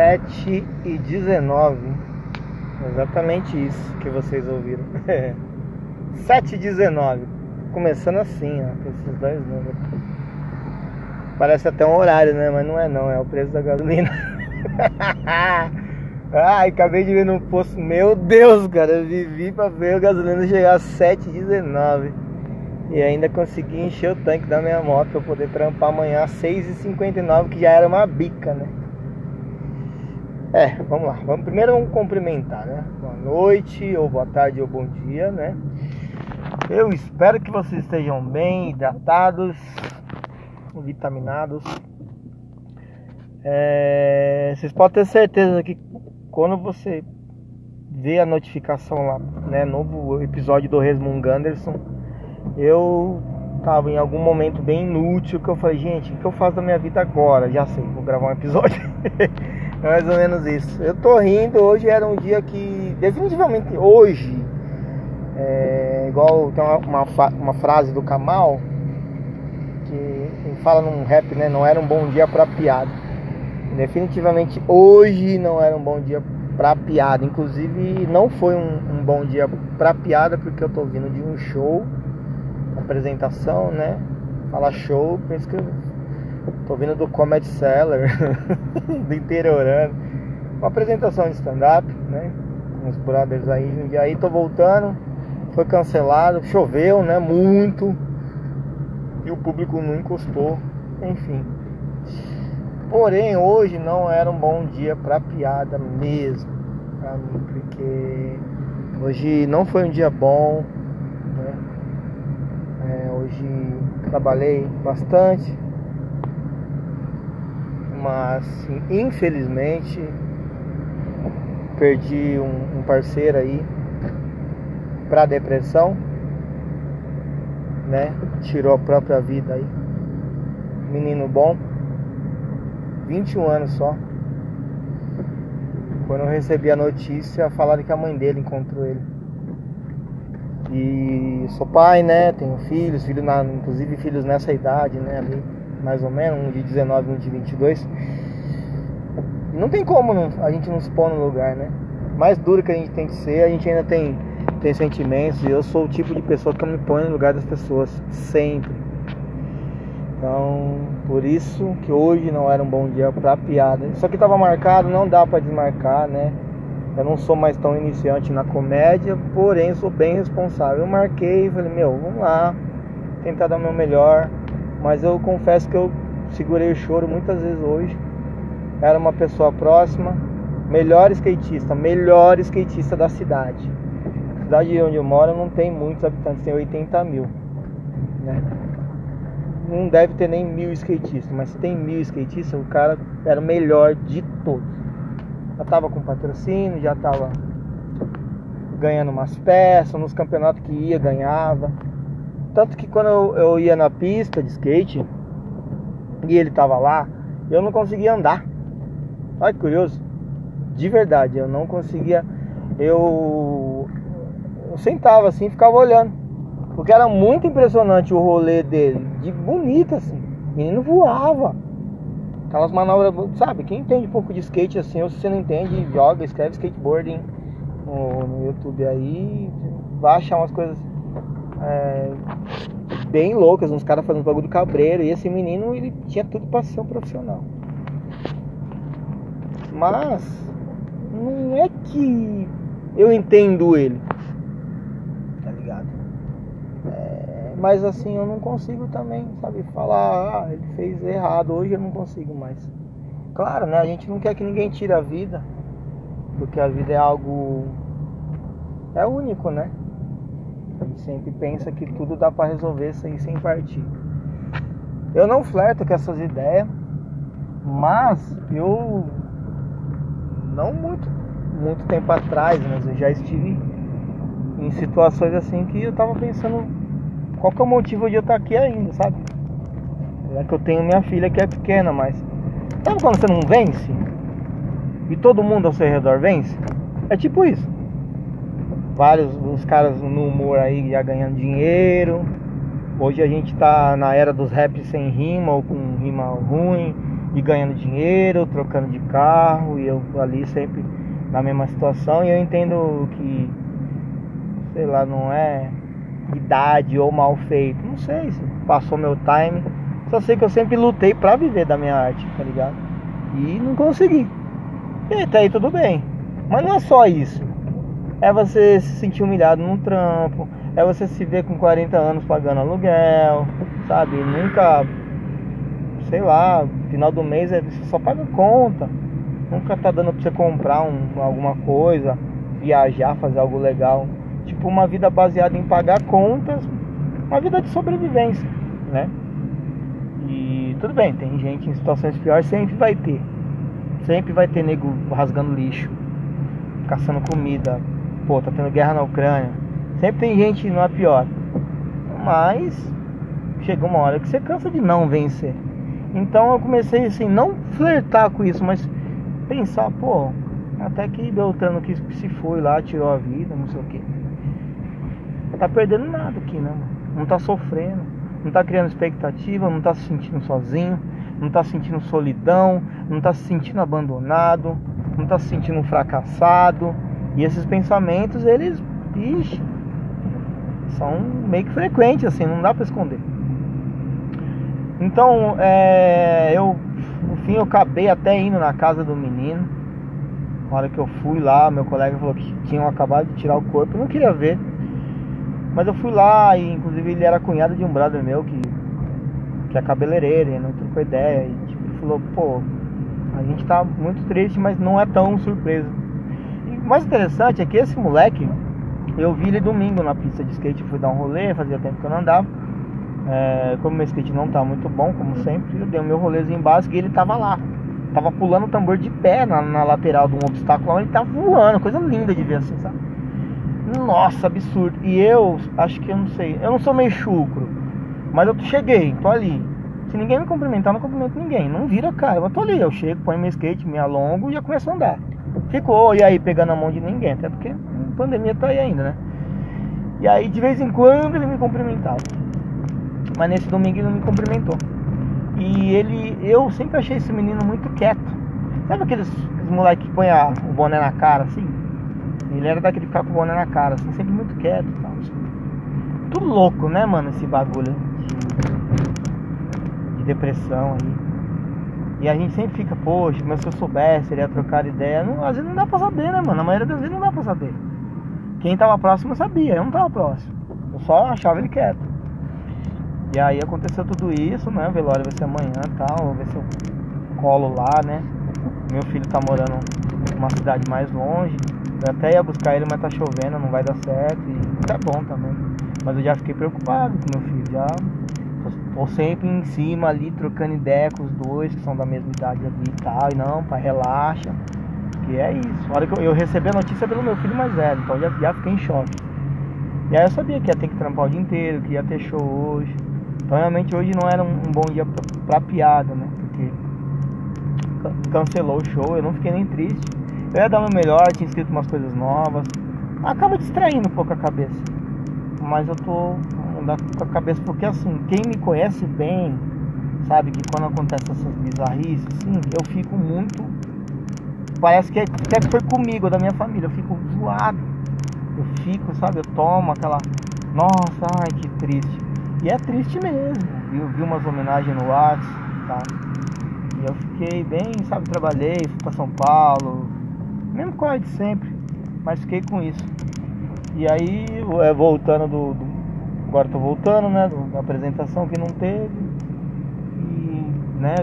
7 e 19. Exatamente isso que vocês ouviram. 7 e 19. Começando assim, ó, com esses dois números. Parece até um horário, né? Mas não é não, é o preço da gasolina. Ai, acabei de ver no posto. Meu Deus, cara, eu vivi pra ver a gasolina chegar a 7,19. E ainda consegui encher o tanque da minha moto pra poder trampar amanhã às 6h59, que já era uma bica, né? É, vamos lá. Vamos, primeiro vamos cumprimentar, né? Boa noite, ou boa tarde, ou bom dia, né? Eu espero que vocês estejam bem, hidratados, vitaminados. É, vocês podem ter certeza que quando você vê a notificação lá, né, novo episódio do Resmung Anderson, eu tava em algum momento bem inútil que eu falei, gente, o que eu faço da minha vida agora? Já sei, vou gravar um episódio. é mais ou menos isso. Eu tô rindo, hoje era um dia que, definitivamente hoje, é, igual tem uma, uma, uma frase do Kamal, que fala num rap, né, não era um bom dia pra piada. Definitivamente hoje não era um bom dia pra piada. Inclusive não foi um, um bom dia pra piada porque eu tô vindo de um show, apresentação, né? Fala show, penso que eu tô vindo do Comedy Cellar, do interiorano. Uma apresentação de stand-up, né? Com os brothers aí. E aí tô voltando, foi cancelado, choveu, né? Muito. E o público não encostou. Enfim. Porém, hoje não era um bom dia para piada mesmo, para mim, porque hoje não foi um dia bom, né? É, hoje trabalhei bastante, mas infelizmente perdi um, um parceiro aí para depressão, né? Tirou a própria vida aí, menino bom 21 anos só. Quando eu recebi a notícia, falaram que a mãe dele encontrou ele. E sou pai, né? Tenho filhos, filhos na, inclusive filhos nessa idade, né? Ali, mais ou menos, um de 19 um de 22. Não tem como não, a gente não se pôr no lugar, né? Mais duro que a gente tem que ser, a gente ainda tem, tem sentimentos. E eu sou o tipo de pessoa que eu me ponho no lugar das pessoas, sempre. Então, por isso que hoje não era um bom dia para piada. Isso aqui estava marcado, não dá para desmarcar, né? Eu não sou mais tão iniciante na comédia, porém sou bem responsável. Eu marquei e falei, meu, vamos lá, tentar dar o meu melhor. Mas eu confesso que eu segurei o choro muitas vezes hoje. Era uma pessoa próxima, melhor skatista, melhor skatista da cidade. A cidade onde eu moro não tem muitos habitantes, tem 80 mil. Né? não deve ter nem mil skatistas, mas se tem mil skatistas, o cara era o melhor de todos. Já tava com patrocínio, já tava ganhando umas peças, nos campeonatos que ia, ganhava. Tanto que quando eu, eu ia na pista de skate e ele tava lá, eu não conseguia andar. Olha que curioso. De verdade, eu não conseguia. Eu, eu sentava assim e ficava olhando. Porque era muito impressionante o rolê dele, de bonito assim. O menino voava. Aquelas manobras, sabe? Quem entende um pouco de skate assim, ou se você não entende, joga, escreve skateboarding no, no YouTube aí, vai achar umas coisas é, bem loucas, uns caras fazendo bagulho do cabreiro. E esse menino, ele tinha tudo pra ser um profissional. Mas, não é que eu entendo ele. Mas assim eu não consigo também, sabe, falar, ah, ele fez errado, hoje eu não consigo mais. Claro, né? A gente não quer que ninguém tire a vida, porque a vida é algo é único, né? Sempre pensa que tudo dá para resolver sem, sem partir. Eu não flerto com essas ideias, mas eu não muito muito tempo atrás, mas eu já estive em situações assim que eu tava pensando qual que é o motivo de eu estar aqui ainda, sabe? É que eu tenho minha filha que é pequena, mas. Sabe quando você não vence? E todo mundo ao seu redor vence? É tipo isso. Vários os caras no humor aí já ganhando dinheiro. Hoje a gente tá na era dos raps sem rima ou com rima ruim. e ganhando dinheiro, trocando de carro, e eu ali sempre na mesma situação. E eu entendo que, sei lá, não é idade ou mal feito, não sei se passou meu time. Só sei que eu sempre lutei pra viver da minha arte, tá ligado? E não consegui. E até aí tudo bem. Mas não é só isso. É você se sentir humilhado num trampo. É você se ver com 40 anos pagando aluguel. Sabe? Nunca. Sei lá, final do mês é, você só paga conta. Nunca tá dando pra você comprar um, alguma coisa, viajar, fazer algo legal. Tipo uma vida baseada em pagar contas, uma vida de sobrevivência, né? E tudo bem, tem gente em situações piores, sempre vai ter. Sempre vai ter nego rasgando lixo, caçando comida. Pô, tá tendo guerra na Ucrânia. Sempre tem gente não é pior. Mas chega uma hora que você cansa de não vencer. Então eu comecei assim, não flertar com isso, mas pensar, pô, até que Beltrano que se foi lá, tirou a vida, não sei o que. Tá perdendo nada aqui, né? Não tá sofrendo, não tá criando expectativa, não tá se sentindo sozinho, não tá sentindo solidão, não tá se sentindo abandonado, não tá se sentindo fracassado. E esses pensamentos, eles, ixi, são meio que frequentes, assim, não dá para esconder. Então, é, eu, no fim, eu acabei até indo na casa do menino. Na hora que eu fui lá, meu colega falou que tinham acabado de tirar o corpo, eu não queria ver. Mas eu fui lá e, inclusive, ele era cunhado de um brother meu que, que é cabeleireiro, e não trocou ideia. E, tipo, ele falou, pô, a gente tá muito triste, mas não é tão surpreso. O mais interessante é que esse moleque, eu vi ele domingo na pista de skate, fui dar um rolê, fazia tempo que eu não andava. É, como meu skate não tá muito bom, como sempre, eu dei o meu rolezinho básico e ele tava lá. Tava pulando o tambor de pé na, na lateral de um obstáculo, ele tava voando, coisa linda de ver assim, sabe? Nossa, absurdo. E eu, acho que eu não sei, eu não sou meio chucro, mas eu cheguei, tô ali. Se ninguém me cumprimentar, não cumprimento ninguém. Não vira cara, eu tô ali, eu chego, ponho meu skate, me alongo e já começo a andar. Ficou, e aí, pegando a mão de ninguém, até porque a pandemia tá aí ainda, né? E aí, de vez em quando, ele me cumprimentava. Mas nesse domingo ele não me cumprimentou. E ele, eu sempre achei esse menino muito quieto. Sabe aqueles, aqueles moleques que põem a, o boné na cara, assim? Ele era daquele que ficar com o boné na cara, assim, sempre muito quieto e tal. Tudo louco, né, mano, esse bagulho de, de depressão aí. E a gente sempre fica, poxa, mas se eu soubesse, ele ia trocar ideia. Não, às vezes não dá pra saber, né, mano? Na maioria das vezes não dá pra saber. Quem tava próximo sabia, eu não tava próximo. Eu só achava ele quieto. E aí aconteceu tudo isso, né? O velório vai ser amanhã e tal, vou ver se eu colo lá, né? Meu filho tá morando numa cidade mais longe. Eu até ia buscar ele, mas tá chovendo, não vai dar certo. E tá bom também. Mas eu já fiquei preocupado com meu filho. Já tô sempre em cima ali, trocando ideia com os dois, que são da mesma idade ali e tal. E não, pai, relaxa. Que é isso. A hora que eu, eu recebi a notícia pelo meu filho mais velho, então já, já fiquei em choque. E aí eu sabia que ia ter que trampar o dia inteiro, que ia ter show hoje. Então realmente hoje não era um, um bom dia pra, pra, piada, né? Porque cancelou o show, eu não fiquei nem triste. Eu ia dar meu melhor, tinha escrito umas coisas novas. Acaba distraindo um pouco a cabeça. Mas eu tô com a cabeça porque assim, quem me conhece bem, sabe que quando acontece essas bizarrices, assim, eu fico muito. Parece que é, até foi comigo, da minha família, eu fico zoado. Eu fico, sabe, eu tomo aquela. Nossa, ai que triste. E é triste mesmo. Eu vi umas homenagens no WhatsApp, tá? E eu fiquei bem, sabe, trabalhei, fui pra São Paulo, mesmo corre de sempre, mas fiquei com isso. E aí, é, voltando do, do agora tô voltando, né, da apresentação que não teve. E, né,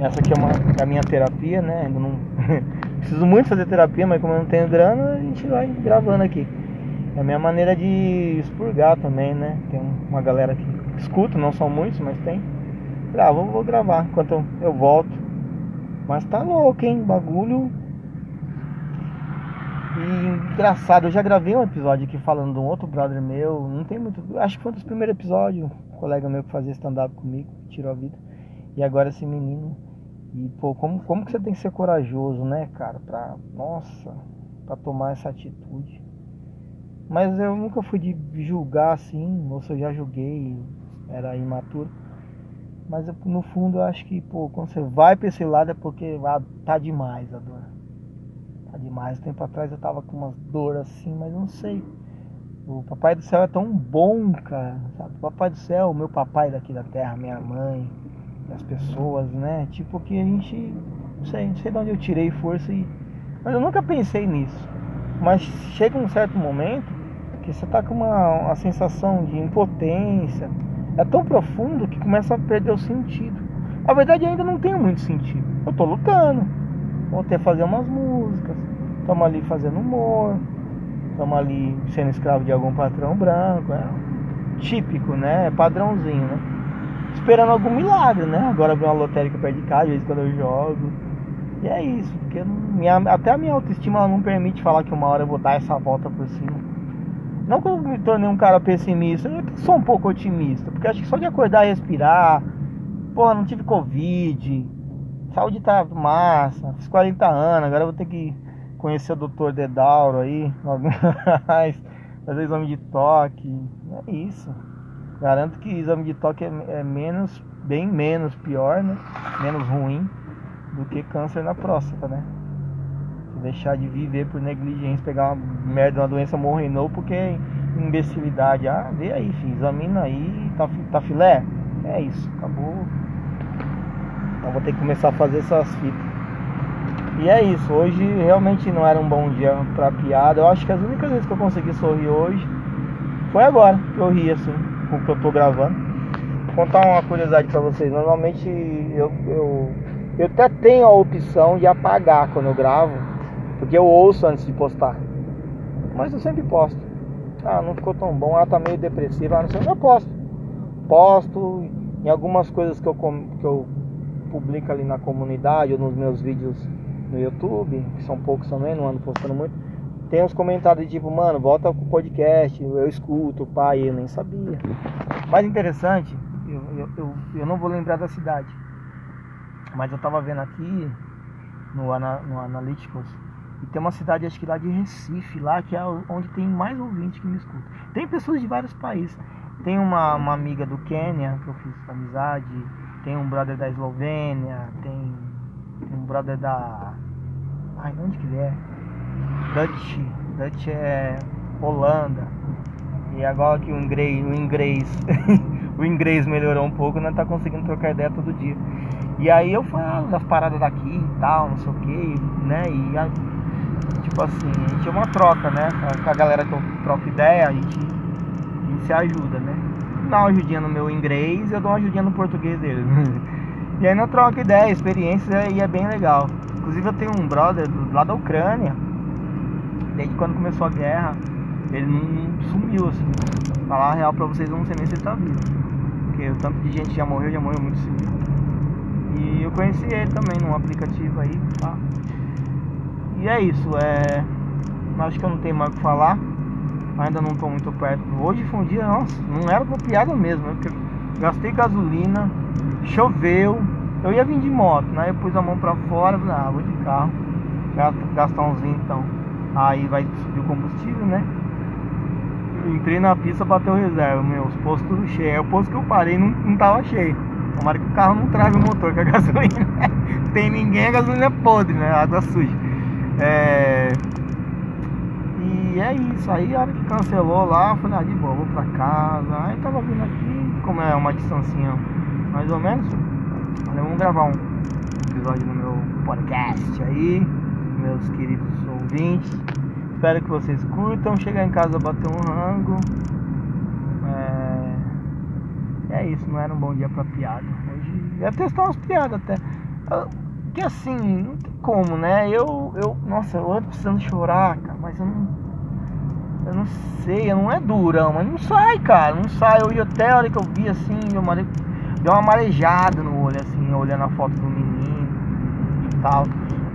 essa aqui é, uma, é a minha terapia, né, ainda não preciso muito fazer terapia, mas como eu não tenho grana, a gente vai gravando aqui. É a minha maneira de expurgar também, né? Tem uma galera que escuta, não são muitos, mas tem. Ah, vou, gravar enquanto eu volto. Mas tá louco, hein? Bagulho. E engraçado, eu já gravei um episódio aqui falando de um outro brother meu. Não tem muito. Acho que foi um dos primeiros episódios. Um colega meu que fazia stand-up comigo, tirou a vida. E agora esse menino. E, pô, como, como que você tem que ser corajoso, né, cara? Pra. Nossa, pra tomar essa atitude. Mas eu nunca fui de julgar assim, ou se eu já julguei, era imaturo. Mas no fundo eu acho que, pô, quando você vai pra esse lado é porque ah, tá demais a dor. Demais. Tempo atrás eu tava com umas dores assim, mas não sei. O papai do céu é tão bom, cara. Sabe? O papai do céu, o meu papai daqui da terra, minha mãe, as pessoas, né? Tipo que a gente. Não sei, não sei de onde eu tirei força e. Mas eu nunca pensei nisso. Mas chega um certo momento que você tá com uma, uma sensação de impotência. É tão profundo que começa a perder o sentido. Na verdade ainda não tem muito sentido. Eu tô lutando. Ter que fazer umas músicas. Estamos ali fazendo humor estamos ali sendo escravo de algum patrão branco, é típico, né? É padrãozinho, né? Esperando algum milagre, né? Agora vem uma lotérica perto de casa, às vezes quando eu jogo. E é isso, porque minha, até a minha autoestima não permite falar que uma hora eu vou dar essa volta por cima. Não que eu me tornei um cara pessimista, eu sou um pouco otimista, porque acho que só de acordar e respirar, porra, não tive Covid, saúde tá massa, fiz 40 anos, agora vou ter que conhecer o Dr. Dedauro aí, mais, fazer exame de toque. É isso. Garanto que exame de toque é, é, menos, bem menos pior, né? Menos ruim do que câncer na próstata, né? Deixar de viver por negligência, pegar uma merda, uma doença morrenou porque imbecilidade. Ah, vê aí, filho, examina aí, tá, tá filé? É isso, acabou. Então vou ter que começar a fazer essas fitas. E é isso, hoje realmente não era um bom dia pra piada. Eu acho que as únicas vezes que eu consegui sorrir hoje foi agora que eu ri assim, com o que eu tô gravando. Vou contar uma curiosidade pra vocês. Normalmente eu, eu, eu até tenho a opção de apagar quando eu gravo, porque eu ouço antes de postar. Mas eu sempre posto. Ah, não ficou tão bom, ela tá meio depressiva, ah, não sei, eu posto. Posto em algumas coisas que eu, que eu publico ali na comunidade ou nos meus vídeos no YouTube, que são poucos também, não ando postando muito, tem uns comentários de tipo, mano, volta pro podcast, eu escuto, pai, eu nem sabia. Mais interessante, eu, eu, eu, eu não vou lembrar da cidade, mas eu tava vendo aqui no, no Analytics e tem uma cidade, acho que lá de Recife, lá que é onde tem mais ouvintes que me escutam. Tem pessoas de vários países. Tem uma, uma amiga do Quênia que eu fiz amizade, tem um brother da Eslovênia, tem um brother da. Ai, onde que ele é? Dutch. Dutch é Holanda. E agora que o inglês, o inglês, o inglês melhorou um pouco, não tá conseguindo trocar ideia todo dia. E aí eu falo das paradas daqui e tal, não sei o que, né? E a, tipo assim, a gente é uma troca, né? Com a galera que eu troco ideia, a gente, a gente se ajuda, né? Dá uma ajudinha no meu inglês eu dou uma ajudinha no português deles. E aí não troca ideia, experiência e é bem legal. Inclusive eu tenho um brother lá da Ucrânia, desde quando começou a guerra, ele não sumiu assim. Falar a real pra vocês, eu não sei nem se ele tá vivo. Porque o tanto de gente já morreu, já morreu muito cedo. E eu conheci ele também num aplicativo aí, tá? E é isso, é. Acho que eu não tenho mais o que falar. Ainda não tô muito perto. Hoje foi um dia, nossa, não era pra piada mesmo, né? Porque gastei gasolina, choveu, eu ia vir de moto, né? Eu pus a mão pra fora, falei, ah, vou de carro, gastar então. Aí vai subir o combustível, né? Entrei na pista, bateu reserva, meu, os postos tudo cheio. Aí o posto que eu parei não, não tava cheio. Tomara que o carro não trave o motor, que a gasolina tem ninguém, a gasolina é podre, né? Água suja. É... É isso, aí a hora que cancelou lá, eu falei, ah, de boa, vou pra casa. Aí tava vindo aqui, como é uma distancinha mais ou menos. Olha, vamos gravar um episódio no meu podcast aí, meus queridos ouvintes. Espero que vocês curtam. Chegar em casa bater um rango. É, é isso, não era um bom dia pra piada. Hoje ia testar umas piadas até. Que assim, não tem como, né? Eu, eu, nossa, eu ando precisando chorar, cara, mas eu não. Eu não sei, não é durão, mas não sai, cara, não sai. Eu ia até a hora que eu vi assim, meu marido deu uma marejada no olho, assim, olhando a foto do menino e tal.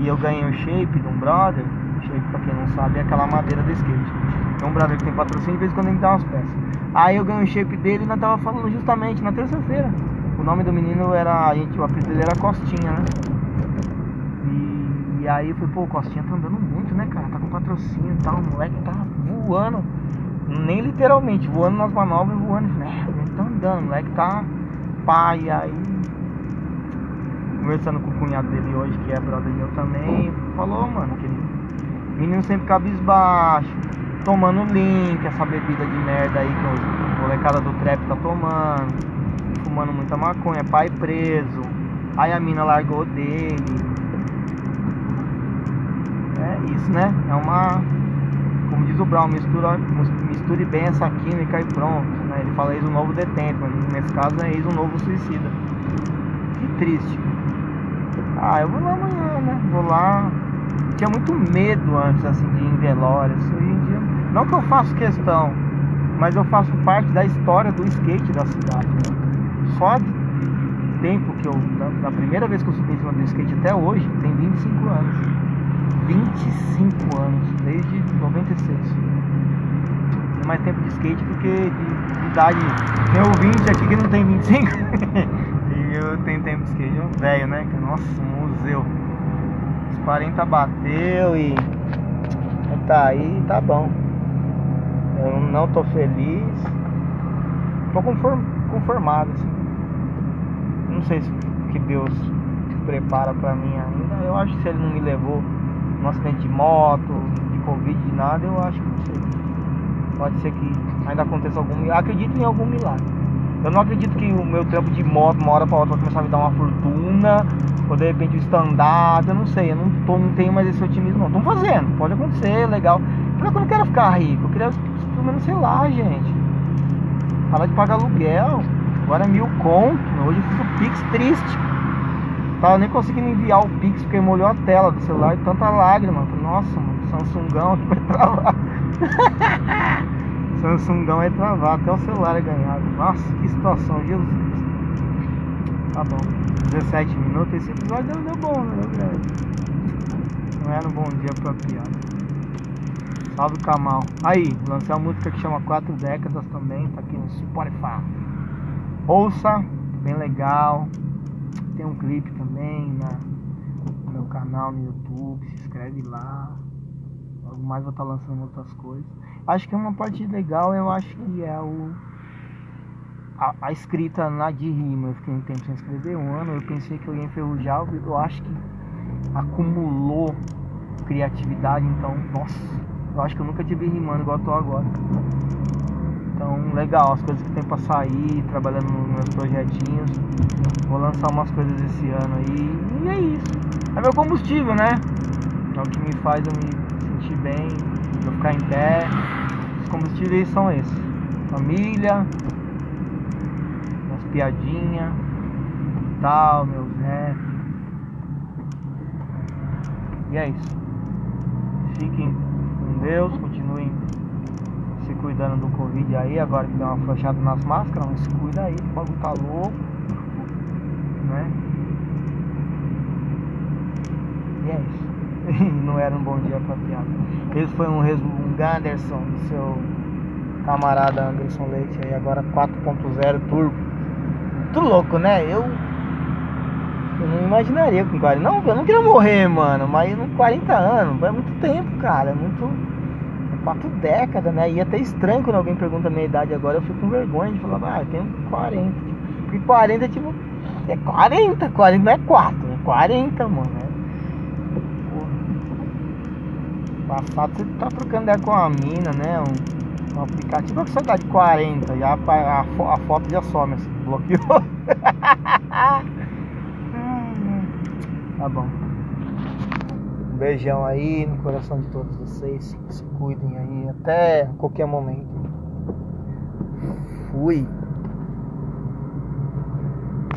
E eu ganhei o shape de um brother. Shape, pra quem não sabe, é aquela madeira do skate. É um brother que tem patrocínio, de vez em quando ele me dá umas peças. Aí eu ganhei o shape dele e nós tava falando justamente na terça-feira. O nome do menino era. A gente, o apelido dele era Costinha, né? E, e aí eu falei, pô, Costinha tá andando muito, né, cara? Tá com patrocínio e tal, o moleque tá voando. Nem literalmente, voando nas manobras, voando. Né? Ele tá andando, o moleque tá pai, aí conversando com o cunhado dele hoje, que é brother meu também, falou, mano, que menino sempre cabisbaixo, tomando link, essa bebida de merda aí que o molecada do trap tá tomando, fumando muita maconha, pai preso, aí a mina largou dele. É isso, né? É uma. Como diz o Brown, mistura, misture bem essa química e pronto. Né? Ele fala ex um novo detento, mas nesse caso é ex um novo suicida. Que triste. Ah, eu vou lá amanhã, né? Vou lá. Tinha muito medo antes, assim, de ir em velórios. Hoje em dia, não que eu faço questão, mas eu faço parte da história do skate da cidade. Né? Só de tempo que eu. Da, da, primeira vez que eu subi em cima do skate até hoje, tem 25 anos. 25 anos, desde 96. Tem mais tempo de skate do que de, de idade. Tem ouvinte aqui que não tem 25. e eu tenho tempo de skate, um velho, né? Nossa, um museu. Os 40 bateu e. Tá aí, tá bom. Eu não tô feliz. Tô conform, conformado, assim. Não sei se que Deus prepara pra mim ainda. Eu acho que se ele não me levou num acidente de moto, de Covid, de nada, eu acho que não sei. Pode ser que ainda aconteça algum milagre. Acredito em algum milagre. Eu não acredito que o meu trampo de moto, uma hora pra outra, vai começar a me dar uma fortuna, ou de repente o stand-up, eu não sei, eu não, tô, não tenho mais esse otimismo não. Fazendo, pode acontecer, legal. Mas eu não quero ficar rico, eu queria pelo menos, sei lá, gente. Parar de pagar aluguel. Agora é mil conto. Hoje eu fiz o Pix triste. Tava nem conseguindo enviar o Pix porque molhou a tela do celular e tanta lágrima. Nossa, mano, Samsungão aqui vai travar. Samsungão vai travar, até o celular é ganhado. Nossa, que situação, Jesus Cristo. Tá bom. 17 minutos, esse episódio deu, deu bom, né? Não era um bom dia pra piada. Salve Kamal. Aí, lancei uma música que chama Quatro Décadas também, tá aqui no Spotify. Ouça, bem legal. Tem um clipe também na, no meu canal no YouTube, se inscreve lá. Logo mais vou estar tá lançando outras coisas. Acho que é uma parte legal, eu acho que é o. A, a escrita na de rima. Eu fiquei um tempo sem escrever, um ano, eu pensei que eu ia enferrujar, eu acho que acumulou criatividade, então, nossa, eu acho que eu nunca tive rimando igual eu tô agora. Então, legal, as coisas que tem pra sair, trabalhando nos meus projetinhos. Vou lançar umas coisas esse ano aí. E é isso. É meu combustível, né? É o que me faz eu me sentir bem, eu ficar em pé. Os combustíveis são esses. Família, minhas piadinhas, tal, meus rap. E é isso. Fiquem com Deus, continuem se cuidando do Covid aí, agora que deu uma fechada nas máscaras, mas se cuida aí, o bagulho tá louco, né? E é isso. Não era um bom dia pra piada. Esse foi um resumo, um Ganderson do seu camarada Anderson Leite aí, agora 4.0 turbo. Muito louco, né? Eu eu não imaginaria com 40. Não, eu não queria morrer, mano. Mas com 40 anos, é muito tempo, cara. É muito. Quatro décadas, né? E é até estranho quando alguém pergunta a minha idade agora. Eu fico com vergonha de falar, ah, eu tenho 40. Porque 40 é tipo. É 40, 40 não é 4, é 40, mano. É... Passado você tá trocando ideia com a mina, né? Um, um aplicativo que você dá de 40, já a, a, a foto já some, assim, bloqueou. Tá bom. Beijão aí no coração de todos vocês. Se cuidem aí até qualquer momento. Fui.